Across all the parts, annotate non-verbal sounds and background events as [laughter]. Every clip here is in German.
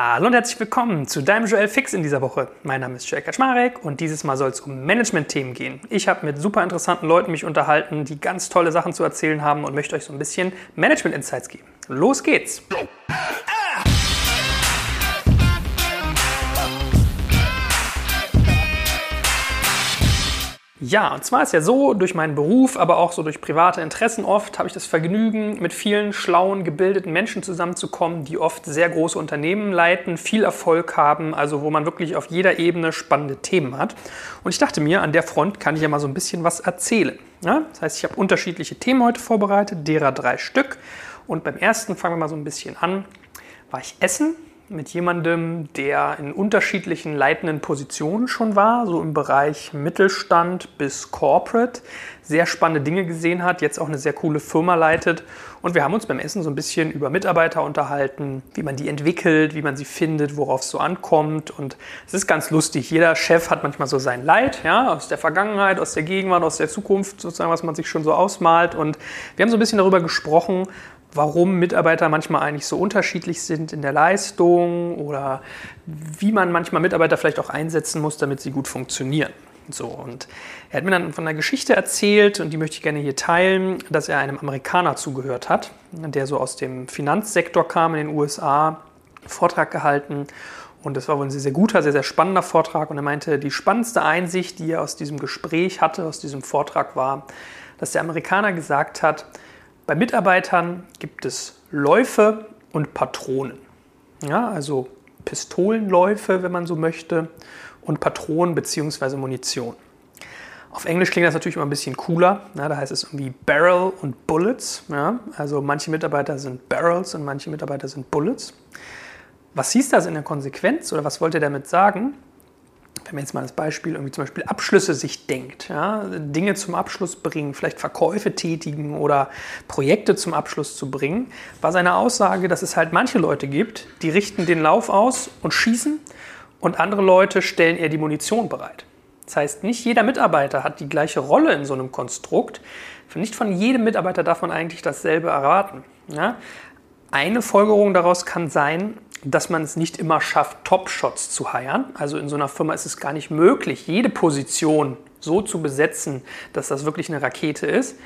Hallo und herzlich willkommen zu deinem Joel Fix in dieser Woche. Mein Name ist Joel Kaczmarek und dieses Mal soll es um Management-Themen gehen. Ich habe mit super interessanten Leuten mich unterhalten, die ganz tolle Sachen zu erzählen haben und möchte euch so ein bisschen Management-Insights geben. Los geht's! Ja, und zwar ist ja so, durch meinen Beruf, aber auch so durch private Interessen oft, habe ich das Vergnügen, mit vielen schlauen, gebildeten Menschen zusammenzukommen, die oft sehr große Unternehmen leiten, viel Erfolg haben, also wo man wirklich auf jeder Ebene spannende Themen hat. Und ich dachte mir, an der Front kann ich ja mal so ein bisschen was erzählen. Ja? Das heißt, ich habe unterschiedliche Themen heute vorbereitet, derer drei Stück. Und beim ersten fangen wir mal so ein bisschen an. War ich essen mit jemandem, der in unterschiedlichen leitenden Positionen schon war, so im Bereich Mittelstand bis Corporate, sehr spannende Dinge gesehen hat, jetzt auch eine sehr coole Firma leitet. Und wir haben uns beim Essen so ein bisschen über Mitarbeiter unterhalten, wie man die entwickelt, wie man sie findet, worauf es so ankommt. Und es ist ganz lustig. Jeder Chef hat manchmal so sein Leid, ja, aus der Vergangenheit, aus der Gegenwart, aus der Zukunft, sozusagen, was man sich schon so ausmalt. Und wir haben so ein bisschen darüber gesprochen, warum Mitarbeiter manchmal eigentlich so unterschiedlich sind in der Leistung oder wie man manchmal Mitarbeiter vielleicht auch einsetzen muss, damit sie gut funktionieren. So, und er hat mir dann von einer Geschichte erzählt und die möchte ich gerne hier teilen, dass er einem Amerikaner zugehört hat, der so aus dem Finanzsektor kam in den USA, Vortrag gehalten und das war wohl ein sehr, sehr guter, sehr, sehr spannender Vortrag und er meinte, die spannendste Einsicht, die er aus diesem Gespräch hatte, aus diesem Vortrag war, dass der Amerikaner gesagt hat, bei Mitarbeitern gibt es Läufe und Patronen. Ja, also Pistolenläufe, wenn man so möchte, und Patronen bzw. Munition. Auf Englisch klingt das natürlich immer ein bisschen cooler. Ja, da heißt es irgendwie Barrel und Bullets. Ja, also manche Mitarbeiter sind Barrels und manche Mitarbeiter sind Bullets. Was hieß das in der Konsequenz oder was wollte er damit sagen? Wenn man jetzt mal das Beispiel irgendwie zum Beispiel Abschlüsse sich denkt, ja, Dinge zum Abschluss bringen, vielleicht Verkäufe tätigen oder Projekte zum Abschluss zu bringen, war seine Aussage, dass es halt manche Leute gibt, die richten den Lauf aus und schießen und andere Leute stellen eher die Munition bereit. Das heißt, nicht jeder Mitarbeiter hat die gleiche Rolle in so einem Konstrukt. Nicht von jedem Mitarbeiter darf man eigentlich dasselbe erwarten. Ja? Eine Folgerung daraus kann sein, dass man es nicht immer schafft, Top-Shots zu heiern. Also in so einer Firma ist es gar nicht möglich, jede Position so zu besetzen, dass das wirklich eine Rakete ist.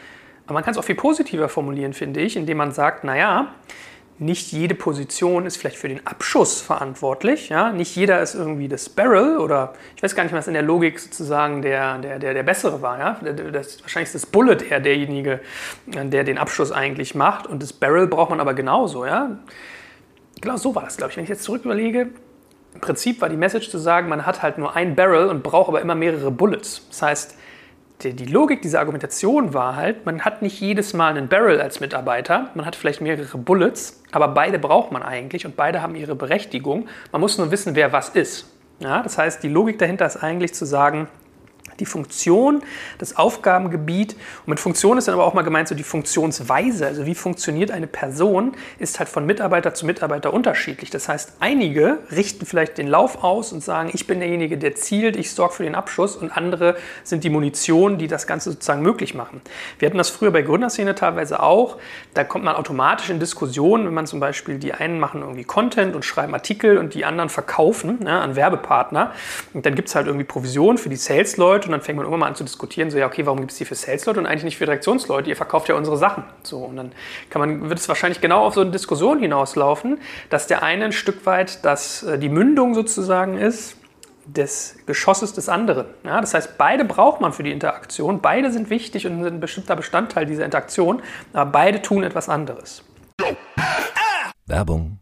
Aber man kann es auch viel positiver formulieren, finde ich, indem man sagt, naja, nicht jede Position ist vielleicht für den Abschuss verantwortlich. Ja? Nicht jeder ist irgendwie das Barrel oder ich weiß gar nicht, was in der Logik sozusagen der, der, der, der Bessere war. Ja? Das, wahrscheinlich ist das Bullet eher derjenige, der den Abschuss eigentlich macht und das Barrel braucht man aber genauso. Ja? Genau so war das, glaube ich. Wenn ich jetzt zurück überlege, im Prinzip war die Message zu sagen, man hat halt nur ein Barrel und braucht aber immer mehrere Bullets. Das heißt, die, die Logik dieser Argumentation war halt, man hat nicht jedes Mal einen Barrel als Mitarbeiter, man hat vielleicht mehrere Bullets, aber beide braucht man eigentlich und beide haben ihre Berechtigung. Man muss nur wissen, wer was ist. Ja, das heißt, die Logik dahinter ist eigentlich zu sagen, die Funktion, das Aufgabengebiet. Und mit Funktion ist dann aber auch mal gemeint so die Funktionsweise. Also wie funktioniert eine Person, ist halt von Mitarbeiter zu Mitarbeiter unterschiedlich. Das heißt, einige richten vielleicht den Lauf aus und sagen, ich bin derjenige, der zielt, ich sorge für den Abschuss und andere sind die Munition, die das Ganze sozusagen möglich machen. Wir hatten das früher bei Gründerszene teilweise auch. Da kommt man automatisch in Diskussionen, wenn man zum Beispiel die einen machen irgendwie Content und schreiben Artikel und die anderen verkaufen ne, an Werbepartner. Und dann gibt es halt irgendwie Provisionen für die Sales-Leute und dann fängt man irgendwann mal an zu diskutieren, so ja, okay, warum gibt es die für Sales-Leute und eigentlich nicht für Direktionsleute? Ihr verkauft ja unsere Sachen. So, und dann kann man, wird es wahrscheinlich genau auf so eine Diskussion hinauslaufen, dass der eine ein Stück weit dass äh, die Mündung sozusagen ist des Geschosses des anderen. Ja, das heißt, beide braucht man für die Interaktion, beide sind wichtig und sind ein bestimmter Bestandteil dieser Interaktion, aber beide tun etwas anderes. Werbung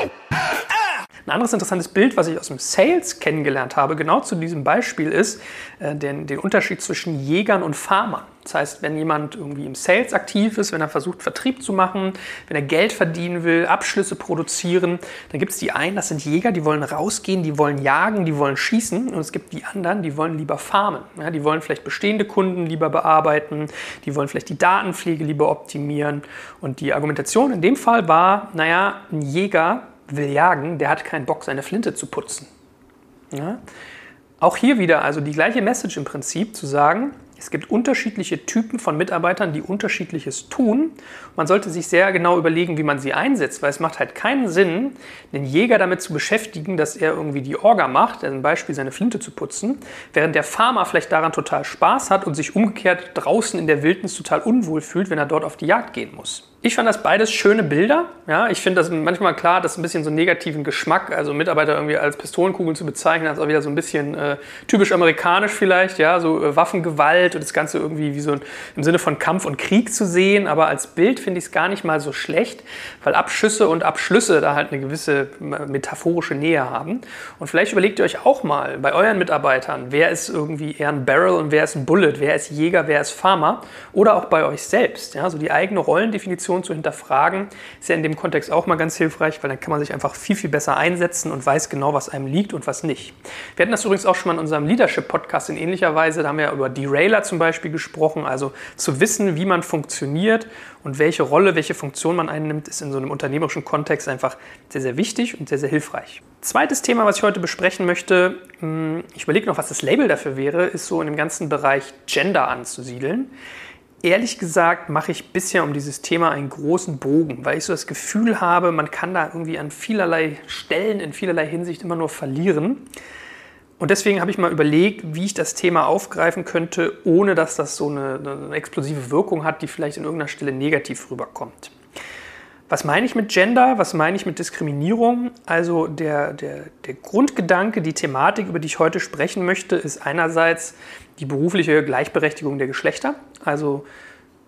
Ein anderes interessantes Bild, was ich aus dem Sales kennengelernt habe, genau zu diesem Beispiel, ist äh, den, den Unterschied zwischen Jägern und Farmern. Das heißt, wenn jemand irgendwie im Sales aktiv ist, wenn er versucht, Vertrieb zu machen, wenn er Geld verdienen will, Abschlüsse produzieren, dann gibt es die einen, das sind Jäger, die wollen rausgehen, die wollen jagen, die wollen schießen. Und es gibt die anderen, die wollen lieber farmen. Ja, die wollen vielleicht bestehende Kunden lieber bearbeiten, die wollen vielleicht die Datenpflege lieber optimieren. Und die Argumentation in dem Fall war, naja, ein Jäger will jagen, der hat keinen Bock, seine Flinte zu putzen. Ja? Auch hier wieder also die gleiche Message im Prinzip zu sagen, es gibt unterschiedliche Typen von Mitarbeitern, die unterschiedliches tun. Man sollte sich sehr genau überlegen, wie man sie einsetzt, weil es macht halt keinen Sinn, den Jäger damit zu beschäftigen, dass er irgendwie die Orga macht, also zum Beispiel seine Flinte zu putzen, während der Farmer vielleicht daran total Spaß hat und sich umgekehrt draußen in der Wildnis total unwohl fühlt, wenn er dort auf die Jagd gehen muss. Ich fand das beides schöne Bilder. Ja, ich finde das manchmal klar, dass ein bisschen so einen negativen Geschmack, also Mitarbeiter irgendwie als Pistolenkugeln zu bezeichnen, ist auch wieder so ein bisschen äh, typisch amerikanisch vielleicht, ja, so äh, Waffengewalt und das Ganze irgendwie wie so ein, im Sinne von Kampf und Krieg zu sehen. Aber als Bild finde ich es gar nicht mal so schlecht, weil Abschüsse und Abschlüsse da halt eine gewisse metaphorische Nähe haben. Und vielleicht überlegt ihr euch auch mal bei euren Mitarbeitern, wer ist irgendwie eher ein Barrel und wer ist ein Bullet, wer ist Jäger, wer ist Farmer oder auch bei euch selbst, ja, so die eigene Rollendefinition Situation zu hinterfragen, ist ja in dem Kontext auch mal ganz hilfreich, weil dann kann man sich einfach viel, viel besser einsetzen und weiß genau, was einem liegt und was nicht. Wir hatten das übrigens auch schon mal in unserem Leadership-Podcast in ähnlicher Weise. Da haben wir ja über Derailer zum Beispiel gesprochen. Also zu wissen, wie man funktioniert und welche Rolle, welche Funktion man einnimmt, ist in so einem unternehmerischen Kontext einfach sehr, sehr wichtig und sehr, sehr hilfreich. Zweites Thema, was ich heute besprechen möchte, hm, ich überlege noch, was das Label dafür wäre, ist so in dem ganzen Bereich Gender anzusiedeln. Ehrlich gesagt mache ich bisher um dieses Thema einen großen Bogen, weil ich so das Gefühl habe, man kann da irgendwie an vielerlei Stellen, in vielerlei Hinsicht immer nur verlieren. Und deswegen habe ich mal überlegt, wie ich das Thema aufgreifen könnte, ohne dass das so eine, eine explosive Wirkung hat, die vielleicht in irgendeiner Stelle negativ rüberkommt. Was meine ich mit Gender? Was meine ich mit Diskriminierung? Also der, der, der Grundgedanke, die Thematik, über die ich heute sprechen möchte, ist einerseits die berufliche Gleichberechtigung der Geschlechter. Also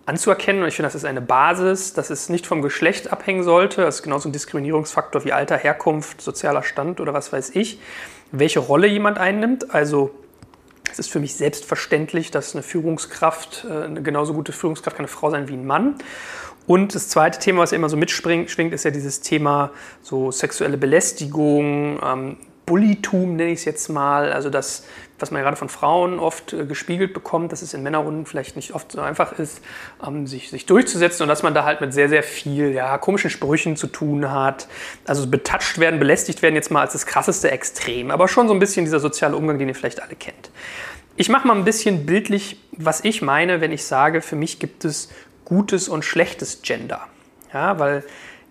anzuerkennen, und ich finde, das ist eine Basis, dass es nicht vom Geschlecht abhängen sollte. Das ist genauso ein Diskriminierungsfaktor wie Alter, Herkunft, sozialer Stand oder was weiß ich. Welche Rolle jemand einnimmt. Also es ist für mich selbstverständlich, dass eine Führungskraft, äh, eine genauso gute Führungskraft kann eine Frau sein wie ein Mann. Und das zweite Thema, was immer so mitschwingt, ist ja dieses Thema so sexuelle Belästigung, ähm, Bullytum nenne ich es jetzt mal, also das, was man gerade von Frauen oft äh, gespiegelt bekommt, dass es in Männerrunden vielleicht nicht oft so einfach ist, ähm, sich, sich durchzusetzen und dass man da halt mit sehr, sehr viel ja, komischen Sprüchen zu tun hat. Also betatscht werden, belästigt werden jetzt mal als das krasseste Extrem, aber schon so ein bisschen dieser soziale Umgang, den ihr vielleicht alle kennt. Ich mache mal ein bisschen bildlich, was ich meine, wenn ich sage, für mich gibt es gutes und schlechtes Gender. Ja, weil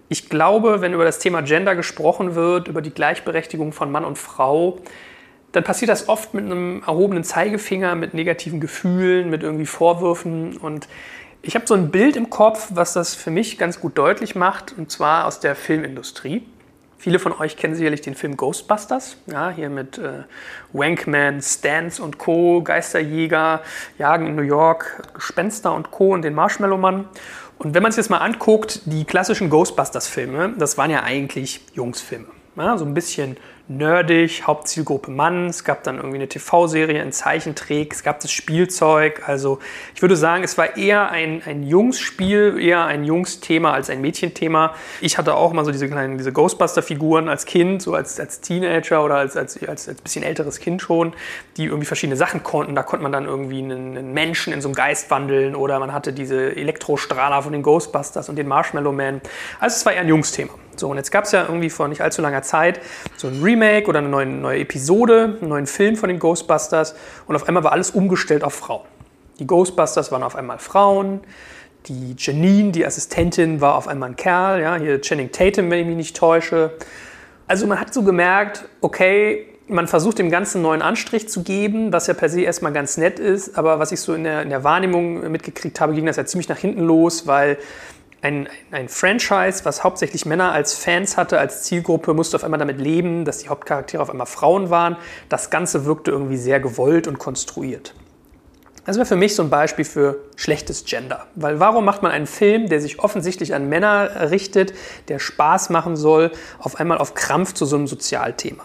ich glaube, wenn über das Thema Gender gesprochen wird, über die Gleichberechtigung von Mann und Frau, dann passiert das oft mit einem erhobenen Zeigefinger, mit negativen Gefühlen, mit irgendwie Vorwürfen. Und ich habe so ein Bild im Kopf, was das für mich ganz gut deutlich macht, und zwar aus der Filmindustrie. Viele von euch kennen sicherlich den Film Ghostbusters, ja, hier mit äh, Wankman, Stans und Co., Geisterjäger, Jagen in New York, Gespenster und Co. und den Marshmallow-Mann. Und wenn man sich das mal anguckt, die klassischen Ghostbusters-Filme, das waren ja eigentlich Jungsfilme. Ja, so ein bisschen nerdig, Hauptzielgruppe Mann. Es gab dann irgendwie eine TV-Serie, ein Zeichentrick, es gab das Spielzeug. Also ich würde sagen, es war eher ein, ein Jungsspiel, eher ein Jungsthema als ein Mädchenthema. Ich hatte auch immer so diese kleinen, diese Ghostbuster-Figuren als Kind, so als, als Teenager oder als, als, als, als bisschen älteres Kind schon, die irgendwie verschiedene Sachen konnten. Da konnte man dann irgendwie einen, einen Menschen in so einem Geist wandeln oder man hatte diese Elektrostrahler von den Ghostbusters und den Marshmallow Man. Also es war eher ein Jungsthema. So, und jetzt gab es ja irgendwie vor nicht allzu langer Zeit so ein Remake oder eine neue, neue Episode, einen neuen Film von den Ghostbusters und auf einmal war alles umgestellt auf Frauen. Die Ghostbusters waren auf einmal Frauen, die Janine, die Assistentin, war auf einmal ein Kerl, ja, hier Channing Tatum, wenn ich mich nicht täusche. Also man hat so gemerkt, okay, man versucht dem Ganzen einen neuen Anstrich zu geben, was ja per se erstmal ganz nett ist, aber was ich so in der, in der Wahrnehmung mitgekriegt habe, ging das ja ziemlich nach hinten los, weil ein, ein Franchise, was hauptsächlich Männer als Fans hatte, als Zielgruppe, musste auf einmal damit leben, dass die Hauptcharaktere auf einmal Frauen waren. Das Ganze wirkte irgendwie sehr gewollt und konstruiert. Das wäre für mich so ein Beispiel für schlechtes Gender. Weil warum macht man einen Film, der sich offensichtlich an Männer richtet, der Spaß machen soll, auf einmal auf Krampf zu so einem Sozialthema?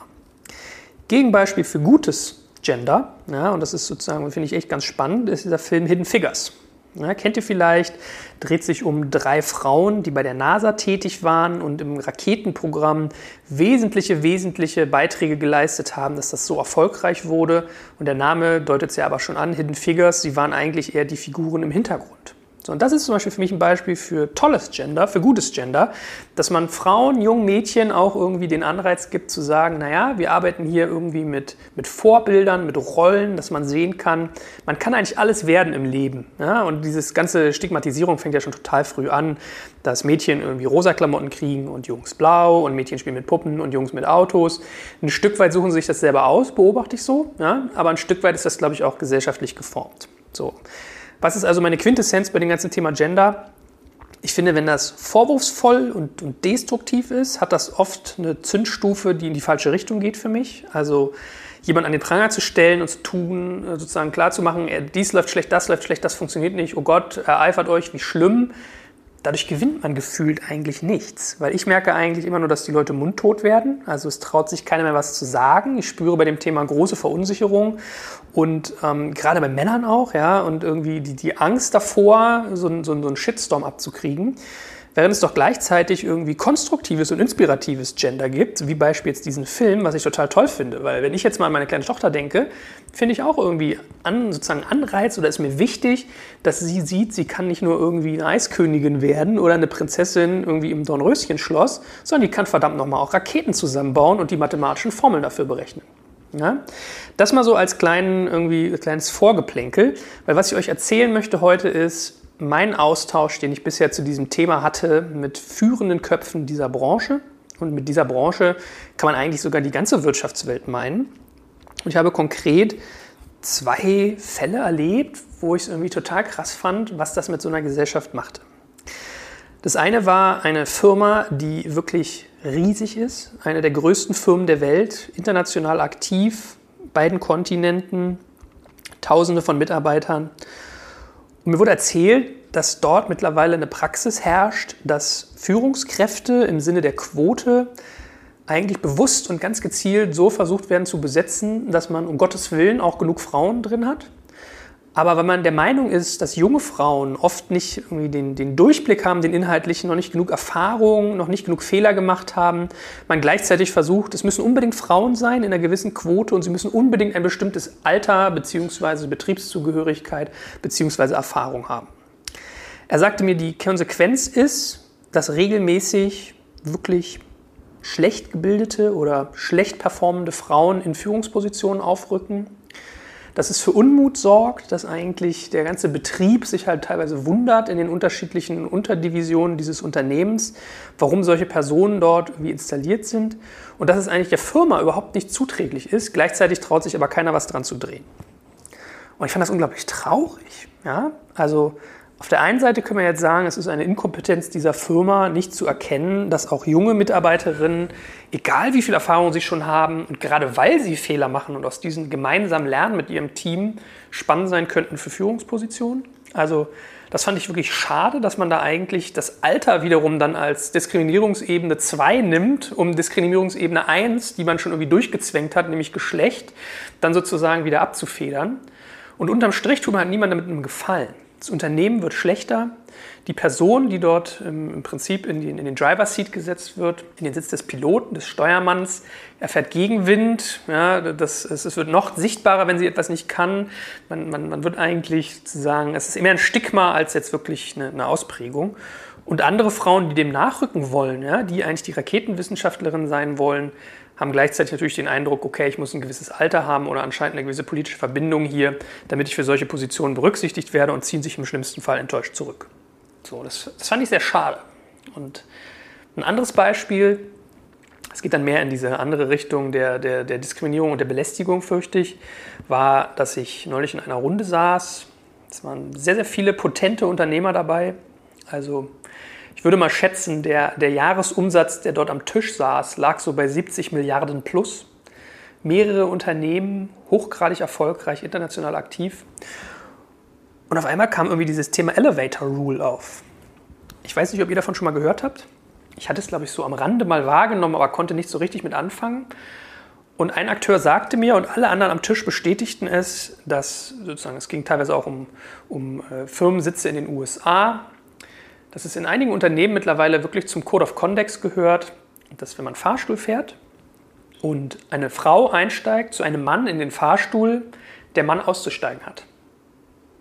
Gegenbeispiel für gutes Gender, ja, und das ist sozusagen, finde ich echt ganz spannend, ist dieser Film Hidden Figures. Ja, kennt ihr vielleicht, dreht sich um drei Frauen, die bei der NASA tätig waren und im Raketenprogramm wesentliche, wesentliche Beiträge geleistet haben, dass das so erfolgreich wurde. Und der Name deutet es ja aber schon an, Hidden Figures, sie waren eigentlich eher die Figuren im Hintergrund. So, und das ist zum Beispiel für mich ein Beispiel für tolles Gender, für gutes Gender, dass man Frauen, jungen Mädchen auch irgendwie den Anreiz gibt zu sagen, naja, wir arbeiten hier irgendwie mit, mit Vorbildern, mit Rollen, dass man sehen kann, man kann eigentlich alles werden im Leben. Ja? Und dieses ganze Stigmatisierung fängt ja schon total früh an, dass Mädchen irgendwie rosa Klamotten kriegen und Jungs blau und Mädchen spielen mit Puppen und Jungs mit Autos. Ein Stück weit suchen sie sich das selber aus, beobachte ich so, ja? aber ein Stück weit ist das, glaube ich, auch gesellschaftlich geformt. So. Was ist also meine Quintessenz bei dem ganzen Thema Gender? Ich finde, wenn das vorwurfsvoll und, und, destruktiv ist, hat das oft eine Zündstufe, die in die falsche Richtung geht für mich. Also jemand an den Pranger zu stellen und zu tun, äh, sozusagen klarzumachen, dies läuft schlecht, das läuft schlecht, das funktioniert nicht, oh Gott, ereifert euch, wie schlimm dadurch gewinnt man gefühlt eigentlich nichts. Weil ich merke eigentlich immer nur, dass die Leute mundtot werden. Also es traut sich keiner mehr was zu sagen. Ich spüre bei dem Thema große Verunsicherung und ähm, gerade bei Männern auch, ja, und irgendwie die, die Angst davor, so, so, so einen Shitstorm abzukriegen während es doch gleichzeitig irgendwie konstruktives und inspiratives Gender gibt, wie Beispiel jetzt diesen Film, was ich total toll finde. Weil wenn ich jetzt mal an meine kleine Tochter denke, finde ich auch irgendwie an, sozusagen Anreiz oder ist mir wichtig, dass sie sieht, sie kann nicht nur irgendwie eine Eiskönigin werden oder eine Prinzessin irgendwie im Dornröschen-Schloss, sondern die kann verdammt nochmal auch Raketen zusammenbauen und die mathematischen Formeln dafür berechnen. Ja? Das mal so als kleinen, irgendwie, kleines Vorgeplänkel, weil was ich euch erzählen möchte heute ist, mein Austausch, den ich bisher zu diesem Thema hatte mit führenden Köpfen dieser Branche. Und mit dieser Branche kann man eigentlich sogar die ganze Wirtschaftswelt meinen. Und ich habe konkret zwei Fälle erlebt, wo ich es irgendwie total krass fand, was das mit so einer Gesellschaft machte. Das eine war eine Firma, die wirklich riesig ist, eine der größten Firmen der Welt, international aktiv, beiden Kontinenten, Tausende von Mitarbeitern. Und mir wurde erzählt, dass dort mittlerweile eine Praxis herrscht, dass Führungskräfte im Sinne der Quote eigentlich bewusst und ganz gezielt so versucht werden zu besetzen, dass man um Gottes Willen auch genug Frauen drin hat. Aber wenn man der Meinung ist, dass junge Frauen oft nicht irgendwie den, den Durchblick haben, den inhaltlichen, noch nicht genug Erfahrung, noch nicht genug Fehler gemacht haben, man gleichzeitig versucht, es müssen unbedingt Frauen sein in einer gewissen Quote und sie müssen unbedingt ein bestimmtes Alter bzw. Betriebszugehörigkeit bzw. Erfahrung haben. Er sagte mir, die Konsequenz ist, dass regelmäßig wirklich schlecht gebildete oder schlecht performende Frauen in Führungspositionen aufrücken dass es für Unmut sorgt, dass eigentlich der ganze Betrieb sich halt teilweise wundert in den unterschiedlichen Unterdivisionen dieses Unternehmens, warum solche Personen dort wie installiert sind und dass es eigentlich der Firma überhaupt nicht zuträglich ist. Gleichzeitig traut sich aber keiner was dran zu drehen. Und ich fand das unglaublich traurig. Ja? Also auf der einen Seite können wir jetzt sagen, es ist eine Inkompetenz dieser Firma, nicht zu erkennen, dass auch junge Mitarbeiterinnen, egal wie viel Erfahrung sie schon haben und gerade weil sie Fehler machen und aus diesen gemeinsamen Lernen mit ihrem Team spannend sein könnten für Führungspositionen. Also das fand ich wirklich schade, dass man da eigentlich das Alter wiederum dann als Diskriminierungsebene 2 nimmt, um Diskriminierungsebene 1, die man schon irgendwie durchgezwängt hat, nämlich Geschlecht, dann sozusagen wieder abzufedern. Und unterm Strich tut man halt niemandem mit einem Gefallen. Das Unternehmen wird schlechter. Die Person, die dort im Prinzip in den, in den Driver Seat gesetzt wird, in den Sitz des Piloten, des Steuermanns, erfährt Gegenwind. Ja, das, es, es wird noch sichtbarer, wenn sie etwas nicht kann. Man, man, man wird eigentlich sozusagen, es ist immer ein Stigma als jetzt wirklich eine, eine Ausprägung. Und andere Frauen, die dem nachrücken wollen, ja, die eigentlich die Raketenwissenschaftlerin sein wollen, haben gleichzeitig natürlich den Eindruck, okay, ich muss ein gewisses Alter haben oder anscheinend eine gewisse politische Verbindung hier, damit ich für solche Positionen berücksichtigt werde und ziehen sich im schlimmsten Fall enttäuscht zurück. So, das, das fand ich sehr schade. Und ein anderes Beispiel, es geht dann mehr in diese andere Richtung der, der, der Diskriminierung und der Belästigung, fürchte ich, war, dass ich neulich in einer Runde saß. Es waren sehr, sehr viele potente Unternehmer dabei. Also ich würde mal schätzen, der, der Jahresumsatz, der dort am Tisch saß, lag so bei 70 Milliarden plus. Mehrere Unternehmen, hochgradig erfolgreich, international aktiv. Und auf einmal kam irgendwie dieses Thema Elevator Rule auf. Ich weiß nicht, ob ihr davon schon mal gehört habt. Ich hatte es, glaube ich, so am Rande mal wahrgenommen, aber konnte nicht so richtig mit anfangen. Und ein Akteur sagte mir und alle anderen am Tisch bestätigten es, dass sozusagen, es ging teilweise auch um, um äh, Firmensitze in den USA, dass es in einigen Unternehmen mittlerweile wirklich zum Code of Conduct gehört, dass wenn man Fahrstuhl fährt und eine Frau einsteigt zu einem Mann in den Fahrstuhl, der Mann auszusteigen hat.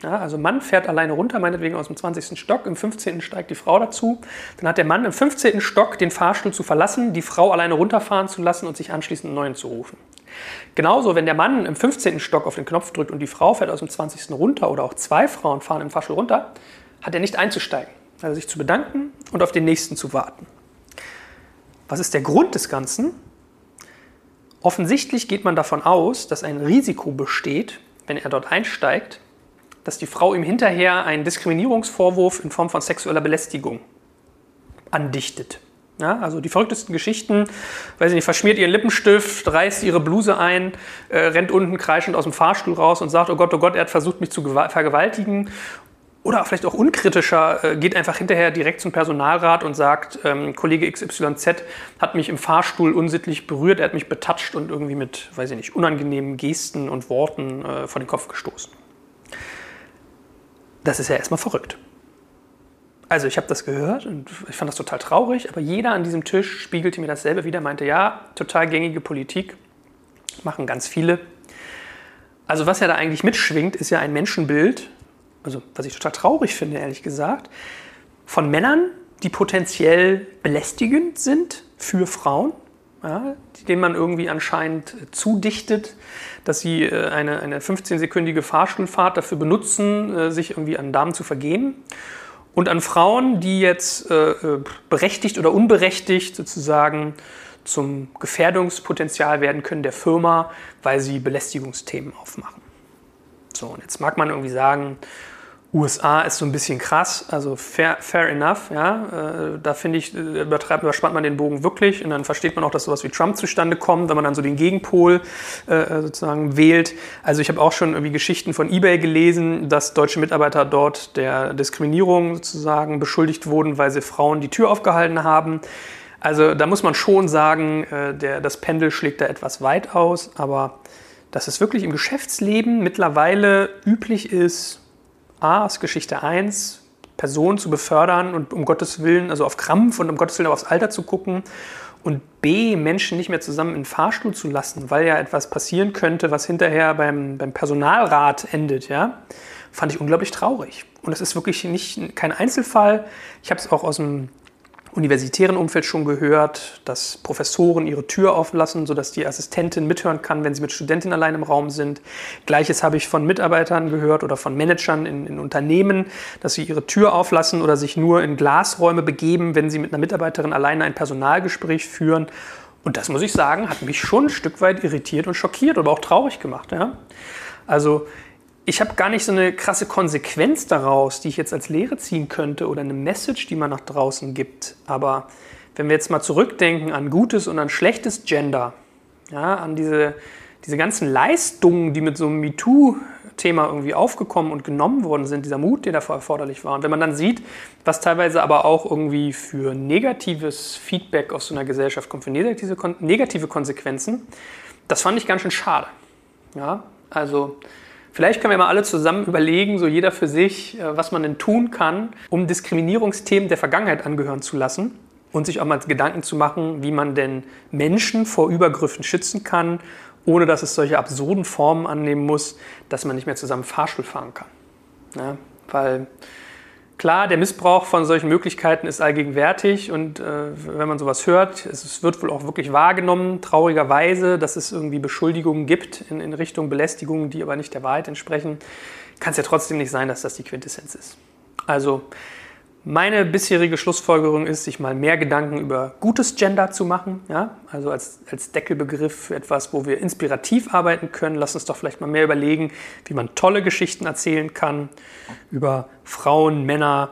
Ja, also Mann fährt alleine runter, meinetwegen aus dem 20. Stock, im 15. steigt die Frau dazu. Dann hat der Mann im 15. Stock den Fahrstuhl zu verlassen, die Frau alleine runterfahren zu lassen und sich anschließend einen neuen zu rufen. Genauso, wenn der Mann im 15. Stock auf den Knopf drückt und die Frau fährt aus dem 20. runter oder auch zwei Frauen fahren im Fahrstuhl runter, hat er nicht einzusteigen, also sich zu bedanken und auf den nächsten zu warten. Was ist der Grund des Ganzen? Offensichtlich geht man davon aus, dass ein Risiko besteht, wenn er dort einsteigt, dass die Frau ihm hinterher einen Diskriminierungsvorwurf in Form von sexueller Belästigung andichtet. Ja, also die verrücktesten Geschichten, weiß ich nicht, verschmiert ihren Lippenstift, reißt ihre Bluse ein, äh, rennt unten kreischend aus dem Fahrstuhl raus und sagt, oh Gott, oh Gott, er hat versucht, mich zu vergewaltigen. Oder vielleicht auch unkritischer, äh, geht einfach hinterher direkt zum Personalrat und sagt, ähm, Kollege XYZ hat mich im Fahrstuhl unsittlich berührt, er hat mich betatscht und irgendwie mit, weiß ich nicht, unangenehmen Gesten und Worten äh, vor den Kopf gestoßen. Das ist ja erstmal verrückt. Also ich habe das gehört und ich fand das total traurig, aber jeder an diesem Tisch spiegelte mir dasselbe wieder, meinte, ja, total gängige Politik, machen ganz viele. Also was ja da eigentlich mitschwingt, ist ja ein Menschenbild, also was ich total traurig finde, ehrlich gesagt, von Männern, die potenziell belästigend sind für Frauen, ja, denen man irgendwie anscheinend zudichtet, dass sie äh, eine, eine 15-sekündige Fahrstuhlfahrt dafür benutzen, äh, sich irgendwie an Damen zu vergehen. Und an Frauen, die jetzt äh, berechtigt oder unberechtigt sozusagen zum Gefährdungspotenzial werden können der Firma, weil sie Belästigungsthemen aufmachen. So, und jetzt mag man irgendwie sagen, USA ist so ein bisschen krass, also fair, fair enough, ja. Äh, da finde ich, äh, übertreibt, überspannt man den Bogen wirklich und dann versteht man auch, dass sowas wie Trump zustande kommt, wenn man dann so den Gegenpol äh, sozusagen wählt. Also ich habe auch schon irgendwie Geschichten von eBay gelesen, dass deutsche Mitarbeiter dort der Diskriminierung sozusagen beschuldigt wurden, weil sie Frauen die Tür aufgehalten haben. Also da muss man schon sagen, äh, der, das Pendel schlägt da etwas weit aus, aber dass es wirklich im Geschäftsleben mittlerweile üblich ist, A aus Geschichte 1, Personen zu befördern und um Gottes Willen, also auf Krampf und um Gottes Willen aufs Alter zu gucken und B, Menschen nicht mehr zusammen in den Fahrstuhl zu lassen, weil ja etwas passieren könnte, was hinterher beim, beim Personalrat endet, ja, fand ich unglaublich traurig. Und es ist wirklich nicht kein Einzelfall. Ich habe es auch aus dem universitären Umfeld schon gehört, dass Professoren ihre Tür auflassen, sodass die Assistentin mithören kann, wenn sie mit Studentinnen allein im Raum sind. Gleiches habe ich von Mitarbeitern gehört oder von Managern in, in Unternehmen, dass sie ihre Tür auflassen oder sich nur in Glasräume begeben, wenn sie mit einer Mitarbeiterin alleine ein Personalgespräch führen. Und das muss ich sagen, hat mich schon ein Stück weit irritiert und schockiert, aber auch traurig gemacht. Ja? Also ich habe gar nicht so eine krasse Konsequenz daraus, die ich jetzt als Lehre ziehen könnte oder eine Message, die man nach draußen gibt. Aber wenn wir jetzt mal zurückdenken an gutes und an schlechtes Gender, ja, an diese, diese ganzen Leistungen, die mit so einem MeToo-Thema irgendwie aufgekommen und genommen worden sind, dieser Mut, der dafür erforderlich war. Und wenn man dann sieht, was teilweise aber auch irgendwie für negatives Feedback aus so einer Gesellschaft kommt, für negative, negative Konsequenzen, das fand ich ganz schön schade. Ja, also Vielleicht können wir mal alle zusammen überlegen, so jeder für sich, äh, was man denn tun kann, um Diskriminierungsthemen der Vergangenheit angehören zu lassen und sich auch mal Gedanken zu machen, wie man denn Menschen vor Übergriffen schützen kann, ohne dass es solche absurden Formen annehmen muss, dass man nicht mehr zusammen Fahrstuhl fahren kann. Ja, weil Klar, der Missbrauch von solchen Möglichkeiten ist allgegenwärtig und äh, wenn man sowas hört, es wird wohl auch wirklich wahrgenommen, traurigerweise, dass es irgendwie Beschuldigungen gibt in, in Richtung Belästigung, die aber nicht der Wahrheit entsprechen, kann es ja trotzdem nicht sein, dass das die Quintessenz ist. Also Meine bisherige Schlussfolgerung ist, sich mal mehr Gedanken über gutes Gender zu machen. Ja? Also als, als Deckelbegriff für etwas, wo wir inspirativ arbeiten können. Lass uns doch vielleicht mal mehr überlegen, wie man tolle Geschichten erzählen kann über Frauen, Männer,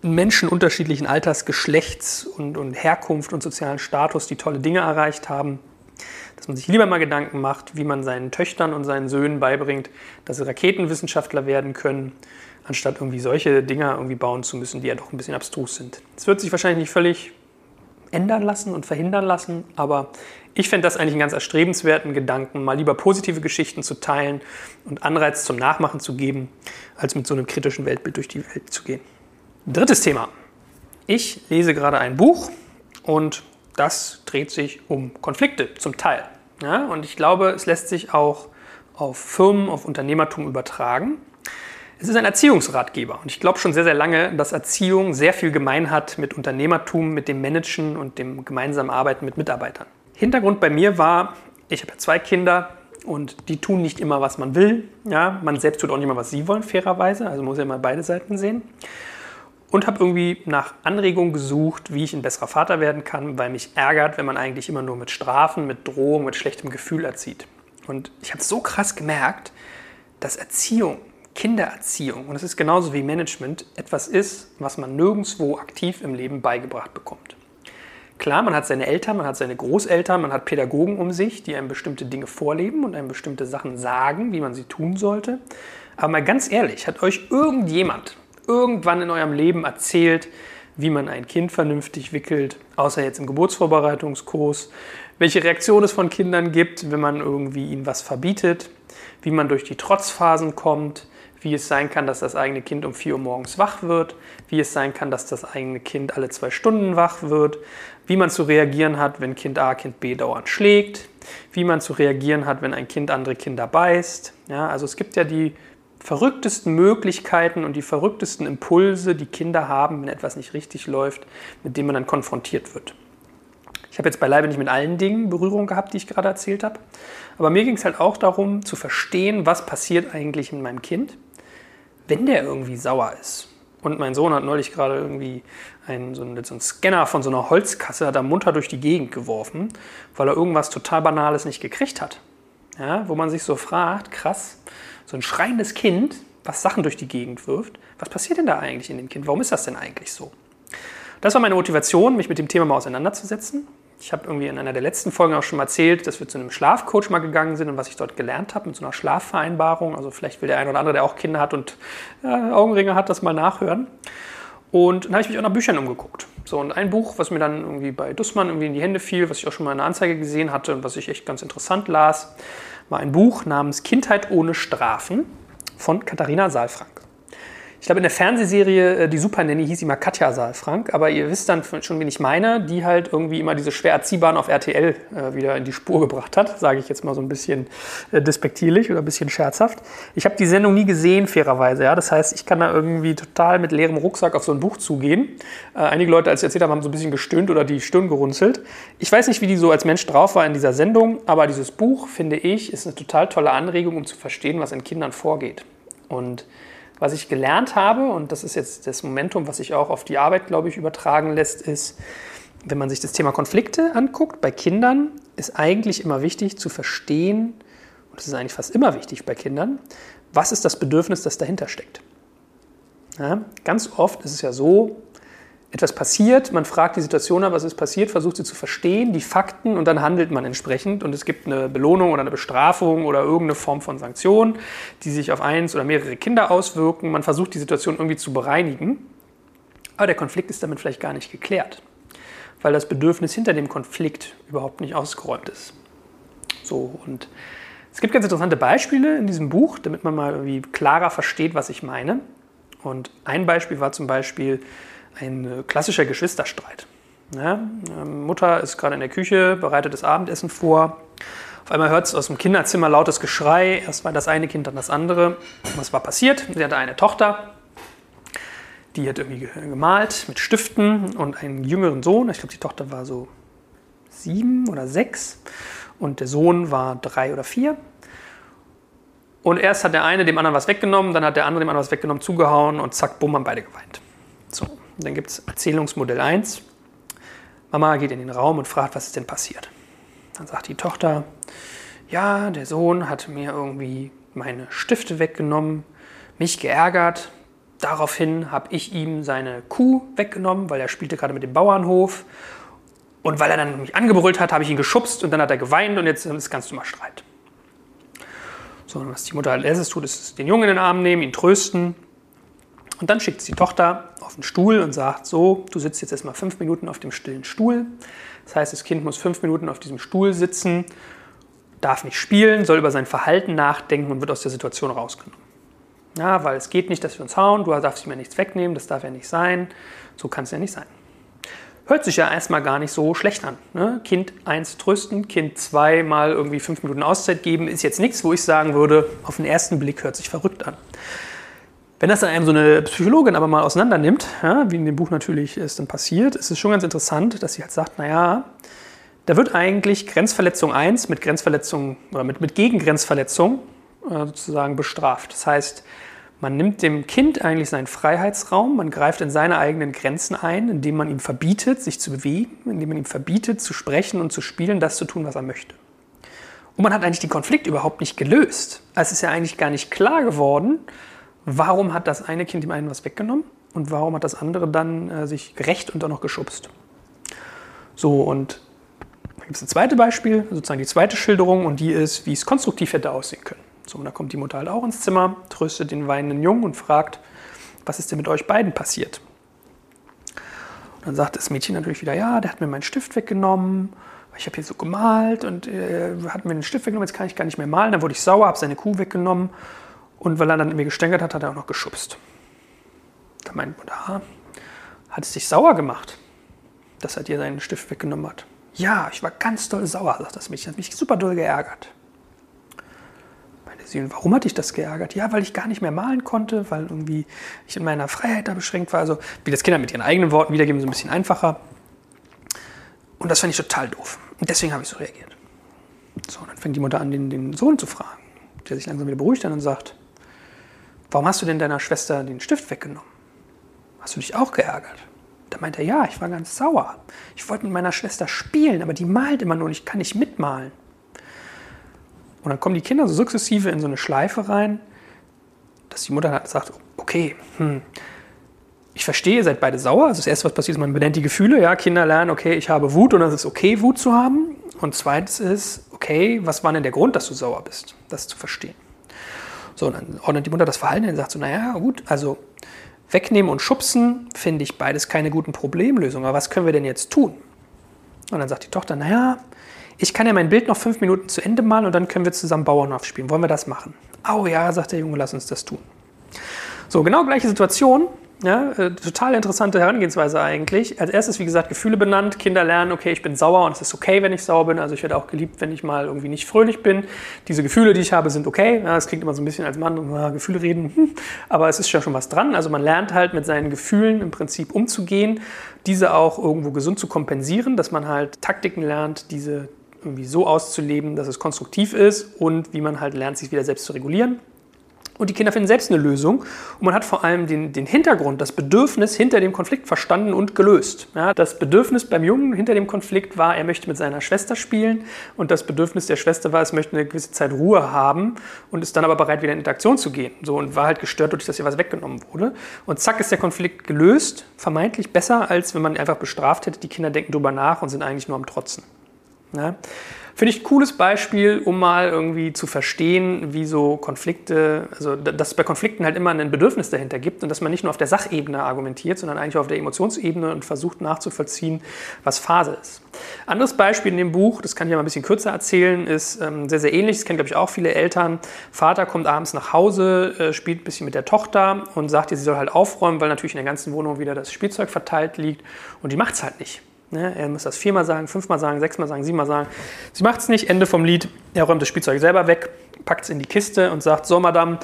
Menschen unterschiedlichen Alters, Geschlechts und, und Herkunft und sozialen Status, die tolle Dinge erreicht haben. Dass man sich lieber mal Gedanken macht, wie man seinen Töchtern und seinen Söhnen beibringt, dass sie Raketenwissenschaftler werden können anstatt irgendwie solche Dinger irgendwie bauen zu müssen, die ja doch ein bisschen abstrus sind. Es wird sich wahrscheinlich nicht völlig ändern lassen und verhindern lassen, aber ich fände das eigentlich einen ganz erstrebenswerten Gedanken, mal lieber positive Geschichten zu teilen und Anreiz zum Nachmachen zu geben, als mit so einem kritischen Weltbild durch die Welt zu gehen. Drittes Thema. Ich lese gerade ein Buch und das dreht sich um Konflikte zum Teil. Ja, und ich glaube, es lässt sich auch auf Firmen, auf Unternehmertum übertragen. Es ist ein Erziehungsratgeber und ich glaube schon sehr, sehr lange, dass Erziehung sehr viel gemein hat mit Unternehmertum, mit dem Managen und dem gemeinsamen Arbeiten mit Mitarbeitern. Hintergrund bei mir war, ich habe ja zwei Kinder und die tun nicht immer, was man will. Ja, man selbst tut auch nicht immer, was sie wollen, fairerweise. Also muss ja mal beide Seiten sehen. Und habe irgendwie nach Anregungen gesucht, wie ich ein besserer Vater werden kann, weil mich ärgert, wenn man eigentlich immer nur mit Strafen, mit Drohung, mit schlechtem Gefühl erzieht. Und ich habe so krass gemerkt, dass Erziehung Kindererziehung, und es ist genauso wie Management, etwas ist, was man nirgendwo aktiv im Leben beigebracht bekommt. Klar, man hat seine Eltern, man hat seine Großeltern, man hat Pädagogen um sich, die einem bestimmte Dinge vorleben und einem bestimmte Sachen sagen, wie man sie tun sollte. Aber mal ganz ehrlich, hat euch irgendjemand irgendwann in eurem Leben erzählt, wie man ein Kind vernünftig wickelt, außer jetzt im Geburtsvorbereitungskurs, welche Reaktion es von Kindern gibt, wenn man irgendwie ihnen was verbietet, wie man durch die Trotzphasen kommt, wie es sein kann, dass das eigene Kind um 4 Uhr morgens wach wird, wie es sein kann, dass das eigene Kind alle zwei Stunden wach wird, wie man zu reagieren hat, wenn Kind A Kind B dauernd schlägt, wie man zu reagieren hat, wenn ein Kind andere Kinder beißt. Ja, also es gibt ja die verrücktesten Möglichkeiten und die verrücktesten Impulse, die Kinder haben, wenn etwas nicht richtig läuft, mit denen man dann konfrontiert wird. Ich habe jetzt beileibe nicht mit allen Dingen Berührung gehabt, die ich gerade erzählt habe. Aber mir ging es halt auch darum, zu verstehen, was passiert eigentlich in meinem Kind wenn der irgendwie sauer ist, und mein Sohn hat neulich gerade irgendwie einen, so, einen, so einen Scanner von so einer Holzkasse, hat er munter durch die Gegend geworfen, weil er irgendwas total Banales nicht gekriegt hat. Ja, wo man sich so fragt, krass, so ein schreiendes Kind, was Sachen durch die Gegend wirft, was passiert denn da eigentlich in dem Kind? Warum ist das denn eigentlich so? Das war meine Motivation, mich mit dem Thema mal auseinanderzusetzen. Ich habe irgendwie in einer der letzten Folgen auch schon mal erzählt, dass wir zu einem Schlafcoach mal gegangen sind und was ich dort gelernt habe mit so einer Schlafvereinbarung. Also vielleicht will der eine oder andere, der auch Kinder hat und äh, Augenringe hat, das mal nachhören. Und dann habe ich mich auch nach Büchern umgeguckt. So, und ein Buch, was mir dann irgendwie bei Dussmann irgendwie in die Hände fiel, was ich auch schon mal in einer Anzeige gesehen hatte und was ich echt ganz interessant las, war ein Buch namens Kindheit ohne Strafen von Katharina Saalfrank. Ich glaube, in der Fernsehserie äh, Die Super Nanny hieß mal Katja Saalfrank, aber ihr wisst dann schon, wen ich meine, die halt irgendwie immer diese schwer erziehbaren auf RTL äh, wieder in die Spur gebracht hat, sage ich jetzt mal so ein bisschen äh, despektierlich oder ein bisschen scherzhaft. Ich habe die Sendung nie gesehen, fairerweise. Ja? Das heißt, ich kann da irgendwie total mit leerem Rucksack auf so ein Buch zugehen. Einige Leute, als ich erzählt habe, haben so ein bisschen gestöhnt oder die Stirn gerunzelt. Ich weiß nicht, wie die so als Mensch drauf war in dieser Sendung, aber dieses Buch, finde ich, ist eine total tolle Anregung, um zu verstehen, was in Kindern vorgeht. Und was ich gelernt habe, und das ist jetzt das Momentum, was sich auch auf die Arbeit, glaube ich, übertragen lässt, ist, wenn man sich das Thema Konflikte anguckt, bei Kindern ist eigentlich immer wichtig zu verstehen, und das ist eigentlich fast immer wichtig bei Kindern, was ist das Bedürfnis, das dahinter steckt. Ja, ganz oft ist es ja so, etwas passiert, man fragt die Situation ab, was ist passiert, versucht sie zu verstehen, die Fakten und dann handelt man entsprechend und es gibt eine Belohnung oder eine Bestrafung oder irgendeine Form von Sanktion, die sich auf eins oder mehrere Kinder auswirken. Man versucht die Situation irgendwie zu bereinigen, aber der Konflikt ist damit vielleicht gar nicht geklärt, weil das Bedürfnis hinter dem Konflikt überhaupt nicht ausgeräumt ist. So und es gibt ganz interessante Beispiele in diesem Buch, damit man mal irgendwie klarer versteht, was ich meine. Und ein Beispiel war zum Beispiel, ein klassischer Geschwisterstreit. Ja, ähm, Mutter ist gerade in der Küche, bereitet das Abendessen vor. Auf einmal hört es aus dem Kinderzimmer lautes Geschrei. Erst war das eine Kind, dann das andere. Was war passiert? Sie hatte eine Tochter, die hat irgendwie gemalt mit Stiften und einen jüngeren Sohn. Ich glaube, die Tochter war so sieben oder sechs und der Sohn war drei oder vier. Und erst hat der eine dem anderen was weggenommen, dann hat der andere dem anderen was weggenommen, zugehauen und zack, bumm, haben beide geweint. Dann gibt es Erzählungsmodell 1. Mama geht in den Raum und fragt, was ist denn passiert. Dann sagt die Tochter, ja, der Sohn hat mir irgendwie meine Stifte weggenommen, mich geärgert. Daraufhin habe ich ihm seine Kuh weggenommen, weil er spielte gerade mit dem Bauernhof. Und weil er dann mich angebrüllt hat, habe ich ihn geschubst und dann hat er geweint und jetzt ist es ganz dummer Streit. So, was die Mutter als erstes tut, ist den Jungen in den Arm nehmen, ihn trösten. Und dann schickt sie die Tochter auf den Stuhl und sagt, so, du sitzt jetzt erstmal fünf Minuten auf dem stillen Stuhl. Das heißt, das Kind muss fünf Minuten auf diesem Stuhl sitzen, darf nicht spielen, soll über sein Verhalten nachdenken und wird aus der Situation rausgenommen. Ja, weil es geht nicht, dass wir uns hauen, du darfst mir nichts wegnehmen, das darf ja nicht sein, so kann es ja nicht sein. Hört sich ja erstmal gar nicht so schlecht an. Ne? Kind 1 trösten, Kind 2 mal irgendwie 5 Minuten Auszeit geben, ist jetzt nichts, wo ich sagen würde, auf den ersten Blick hört sich verrückt an. Wenn das dann einem so eine Psychologin aber mal auseinander nimmt, ja, wie in dem Buch natürlich ist dann passiert, ist es schon ganz interessant, dass sie halt sagt, naja, da wird eigentlich Grenzverletzung 1 mit Grenzverletzung oder mit, mit Gegengrenzverletzung äh, sozusagen bestraft. Das heißt, man nimmt dem Kind eigentlich seinen Freiheitsraum, man greift in seine eigenen Grenzen ein, indem man ihm verbietet, sich zu bewegen, indem man ihm verbietet, zu sprechen und zu spielen, das zu tun, was er möchte. Und man hat eigentlich den Konflikt überhaupt nicht gelöst. Es ist ja eigentlich gar nicht klar geworden, warum hat das eine Kind dem einen was weggenommen und warum hat das andere dann äh, sich gerecht und dann noch geschubst. So, und da gibt es ein zweites Beispiel, sozusagen die zweite Schilderung, und die ist, wie es konstruktiv hätte aussehen können. So, und da kommt die Mutter halt auch ins Zimmer, tröstet den weinenden Jungen und fragt, was ist denn mit euch beiden passiert? Und dann sagt das Mädchen natürlich wieder, ja, der hat mir meinen Stift weggenommen, ich habe hier so gemalt und äh, hat mir den Stift weggenommen, jetzt kann ich gar nicht mehr malen. Dann wurde ich sauer, habe seine Kuh weggenommen und weil er dann mir gestänkert hat, hat er auch noch geschubst. Da meint Mutter, hat es dich sauer gemacht, dass er dir seinen Stift weggenommen hat? Ja, ich war ganz doll sauer, sagt das Mädchen, hat mich super doll geärgert sie, warum hat dich das geärgert? Ja, weil ich gar nicht mehr malen konnte, weil irgendwie ich in meiner Freiheit da beschränkt war. Also wie das Kinder mit ihren eigenen Worten wiedergeben, so ein bisschen einfacher. Und das fand ich total doof. Und deswegen habe ich so reagiert. So, und dann fängt die Mutter an, den, den Sohn zu fragen, der sich langsam wieder beruhigt dann und sagt, warum hast du denn deiner Schwester den Stift weggenommen? Hast du dich auch geärgert? Da meint er, ja, ich war ganz sauer. Ich wollte mit meiner Schwester spielen, aber die malt immer nur und ich kann nicht mitmalen. Und dann kommen die Kinder so sukzessive in so eine Schleife rein, dass die Mutter halt sagt, okay, hm, ich verstehe, ihr seid beide sauer. Also das Erste, was passiert, ist, man benennt die Gefühle. Ja, Kinder lernen, okay, ich habe Wut und es ist okay, Wut zu haben. Und zweitens ist, okay, was war denn der Grund, dass du sauer bist? Das zu verstehen. So, dann ordnet die Mutter das Verhalten und sagt so, naja, gut, also wegnehmen und schubsen finde ich beides keine guten Problemlösungen. Aber was können wir denn jetzt tun? Und dann sagt die Tochter, naja, ich kann ja mein Bild noch fünf Minuten zu Ende malen und dann können wir zusammen Bauernhof spielen. Wollen wir das machen? Oh ja, sagt der Junge, lass uns das tun. So, genau gleiche Situation. Ja, äh, total interessante Herangehensweise eigentlich. Als erstes, wie gesagt, Gefühle benannt. Kinder lernen, okay, ich bin sauer und es ist okay, wenn ich sauer bin. Also ich werde auch geliebt, wenn ich mal irgendwie nicht fröhlich bin. Diese Gefühle, die ich habe, sind okay. Ja, das klingt immer so ein bisschen als Mann, ja, Gefühle reden. Hm. [laughs] Aber es ist ja schon was dran. Also man lernt halt mit seinen Gefühlen im Prinzip umzugehen, diese auch irgendwo gesund zu kompensieren, dass man halt Taktiken lernt, diese irgendwie so auszuleben, dass es konstruktiv ist und wie man halt lernt, sich wieder selbst zu regulieren. Und die Kinder finden selbst eine Lösung. Und man hat vor allem den, den Hintergrund, das Bedürfnis hinter dem Konflikt verstanden und gelöst. Ja, das Bedürfnis beim Jungen hinter dem Konflikt war, er möchte mit seiner Schwester spielen. Und das Bedürfnis der Schwester war, es möchte eine gewisse Zeit Ruhe haben und ist dann aber bereit, wieder in Interaktion zu gehen. So, und war halt gestört dadurch, dass ihr was weggenommen wurde. Und zack ist der Konflikt gelöst, vermeintlich besser, als wenn man einfach bestraft hätte. Die Kinder denken drüber nach und sind eigentlich nur am Trotzen. Ja? Finde ich ein cooles Beispiel, um mal irgendwie zu verstehen, wie so Konflikte, also dass es bei Konflikten halt immer ein Bedürfnis dahinter gibt und dass man nicht nur auf der Sachebene argumentiert, sondern eigentlich auf der Emotionsebene und versucht nachzuvollziehen, was Phase ist. Anderes Beispiel in dem Buch, das kann ich ja mal ein bisschen kürzer erzählen, ist ähm, sehr, sehr ähnlich. Das kennen, glaube ich, auch viele Eltern. Vater kommt abends nach Hause, äh, spielt ein bisschen mit der Tochter und sagt ihr, sie soll halt aufräumen, weil natürlich in der ganzen Wohnung wieder das Spielzeug verteilt liegt und die macht es halt nicht. Ne? Er muss das viermal sagen, fünfmal sagen, sechsmal sagen, siebenmal sagen. Sie macht es nicht, Ende vom Lied. Er räumt das Spielzeug selber weg, packt es in die Kiste und sagt: So, Madame,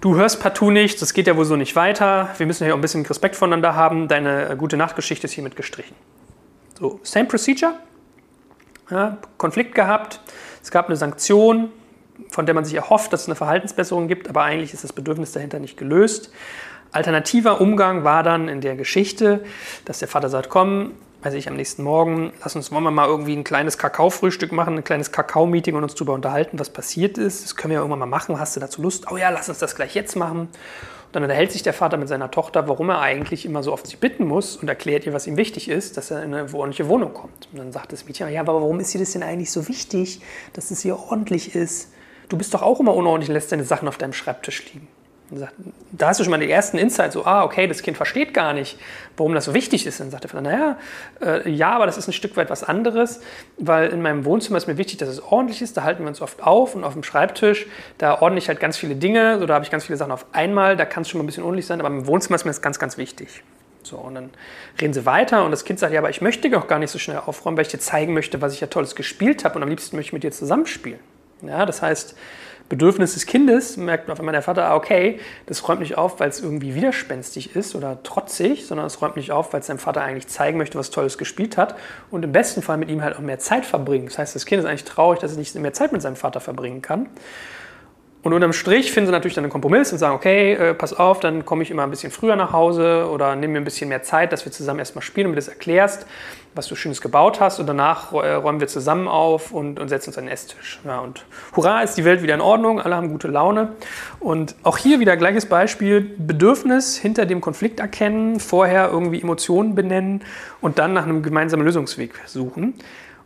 du hörst partout nicht, das geht ja wohl so nicht weiter. Wir müssen hier auch ein bisschen Respekt voneinander haben. Deine äh, gute Nachtgeschichte ist hiermit gestrichen. So, same procedure. Ja, Konflikt gehabt. Es gab eine Sanktion, von der man sich erhofft, dass es eine Verhaltensbesserung gibt, aber eigentlich ist das Bedürfnis dahinter nicht gelöst. Alternativer Umgang war dann in der Geschichte, dass der Vater sagt, komm, weiß ich, am nächsten Morgen, lass uns, wollen wir mal irgendwie ein kleines Kakaofrühstück machen, ein kleines Kakao-Meeting und uns darüber unterhalten, was passiert ist. Das können wir ja irgendwann mal machen. Hast du dazu Lust? Oh ja, lass uns das gleich jetzt machen. Und dann unterhält sich der Vater mit seiner Tochter, warum er eigentlich immer so oft sich bitten muss und erklärt ihr, was ihm wichtig ist, dass er in eine ordentliche Wohnung kommt. Und dann sagt das Mädchen, ja, aber warum ist dir das denn eigentlich so wichtig, dass es hier ordentlich ist? Du bist doch auch immer unordentlich und lässt deine Sachen auf deinem Schreibtisch liegen. Da hast du schon mal den ersten Insight, so, ah, okay, das Kind versteht gar nicht, warum das so wichtig ist. Dann sagt Vater, naja, äh, ja, aber das ist ein Stück weit was anderes, weil in meinem Wohnzimmer ist mir wichtig, dass es ordentlich ist, da halten wir uns oft auf und auf dem Schreibtisch, da ordne ich halt ganz viele Dinge, so, da habe ich ganz viele Sachen auf einmal, da kann es schon mal ein bisschen ordentlich sein, aber im Wohnzimmer ist mir das ganz, ganz wichtig. So, und dann reden sie weiter und das Kind sagt, ja, aber ich möchte doch gar nicht so schnell aufräumen, weil ich dir zeigen möchte, was ich ja Tolles gespielt habe und am liebsten möchte ich mit dir zusammenspielen. Ja, das heißt, Bedürfnis des Kindes merkt auf einmal der Vater, ah, okay, das räumt nicht auf, weil es irgendwie widerspenstig ist oder trotzig, sondern es räumt nicht auf, weil es seinem Vater eigentlich zeigen möchte, was Tolles gespielt hat und im besten Fall mit ihm halt auch mehr Zeit verbringen. Das heißt, das Kind ist eigentlich traurig, dass es nicht mehr Zeit mit seinem Vater verbringen kann. Und unterm Strich finden sie natürlich dann einen Kompromiss und sagen, okay, äh, pass auf, dann komme ich immer ein bisschen früher nach Hause oder nimm mir ein bisschen mehr Zeit, dass wir zusammen erstmal spielen und mir das erklärst, was du Schönes gebaut hast. Und danach äh, räumen wir zusammen auf und, und setzen uns an den Esstisch. Ja, und hurra, ist die Welt wieder in Ordnung, alle haben gute Laune. Und auch hier wieder gleiches Beispiel, Bedürfnis hinter dem Konflikt erkennen, vorher irgendwie Emotionen benennen und dann nach einem gemeinsamen Lösungsweg suchen.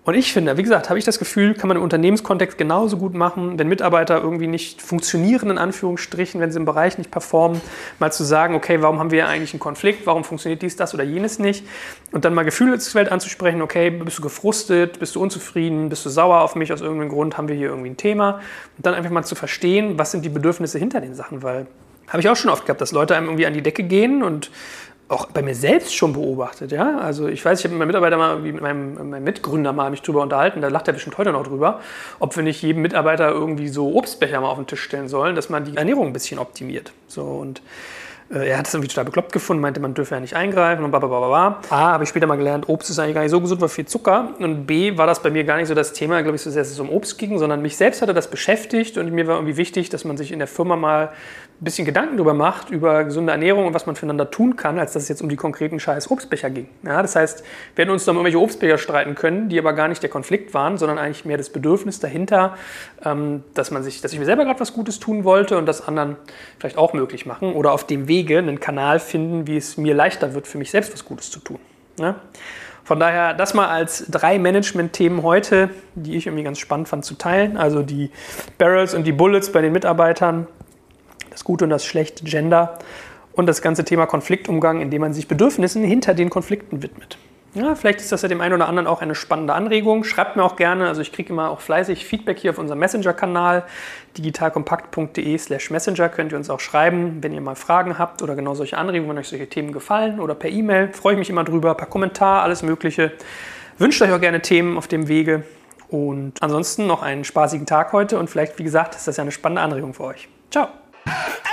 Und ich finde, wie gesagt, habe ich das Gefühl, kann man im Unternehmenskontext genauso gut machen, wenn Mitarbeiter irgendwie nicht funktionieren, in Anführungsstrichen, wenn sie im Bereich nicht performen, mal zu sagen, okay, warum haben wir eigentlich einen Konflikt, warum funktioniert dies, das oder jenes nicht? Und dann mal Gefühlswelt anzusprechen, okay, bist du gefrustet, bist du unzufrieden, bist du sauer auf mich? Aus irgendeinem Grund, haben wir hier irgendwie ein Thema? Und dann einfach mal zu verstehen, was sind die Bedürfnisse hinter den Sachen, weil habe ich auch schon oft gehabt, dass Leute einem irgendwie an die Decke gehen und auch bei mir selbst schon beobachtet. Ja? Also ich weiß, ich habe mit meinem Mitarbeiter mal, mit meinem, meinem, Mitgründer mal mich drüber unterhalten, da lacht er bestimmt heute noch drüber, ob wir nicht jedem Mitarbeiter irgendwie so Obstbecher mal auf den Tisch stellen sollen, dass man die Ernährung ein bisschen optimiert. So und äh, er hat das irgendwie total bekloppt gefunden, meinte, man dürfe ja nicht eingreifen und blablabla. A, habe ich später mal gelernt, Obst ist eigentlich gar nicht so gesund, weil viel Zucker. Und B, war das bei mir gar nicht so das Thema, glaube ich, so sehr, dass es um Obst ging, sondern mich selbst hatte das beschäftigt und mir war irgendwie wichtig, dass man sich in der Firma mal bisschen Gedanken darüber macht, über gesunde Ernährung und was man füreinander tun kann, als dass es jetzt um die konkreten scheiß Obstbecher ging. Ja, das heißt, wir hätten uns dann um irgendwelche Obstbecher streiten können, die aber gar nicht der Konflikt waren, sondern eigentlich mehr das Bedürfnis dahinter, ähm, dass man sich, dass ich mir selber gerade was Gutes tun wollte und das anderen vielleicht auch möglich machen oder auf dem Wege einen Kanal finden, wie es mir leichter wird, für mich selbst was Gutes zu tun. Ja? Von daher das mal als drei Management-Themen heute, die ich irgendwie ganz spannend fand zu teilen. Also die Barrels und die Bullets bei den Mitarbeitern, das Gute und das Schlechte Gender und das ganze Thema Konfliktumgang, indem man sich Bedürfnissen hinter den Konflikten widmet. Ja, vielleicht ist das ja dem einen oder anderen auch eine spannende Anregung. Schreibt mir auch gerne, also ich kriege immer auch fleißig Feedback hier auf unserem Messenger-Kanal, digitalkompakt.de slash messenger könnt ihr uns auch schreiben, wenn ihr mal Fragen habt oder genau solche Anregungen, wenn euch solche Themen gefallen oder per E-Mail, freue ich mich immer drüber, per Kommentar, alles mögliche. Wünscht euch auch gerne Themen auf dem Wege und ansonsten noch einen spaßigen Tag heute und vielleicht, wie gesagt, ist das ja eine spannende Anregung für euch. Ciao! Uh, [laughs] uh.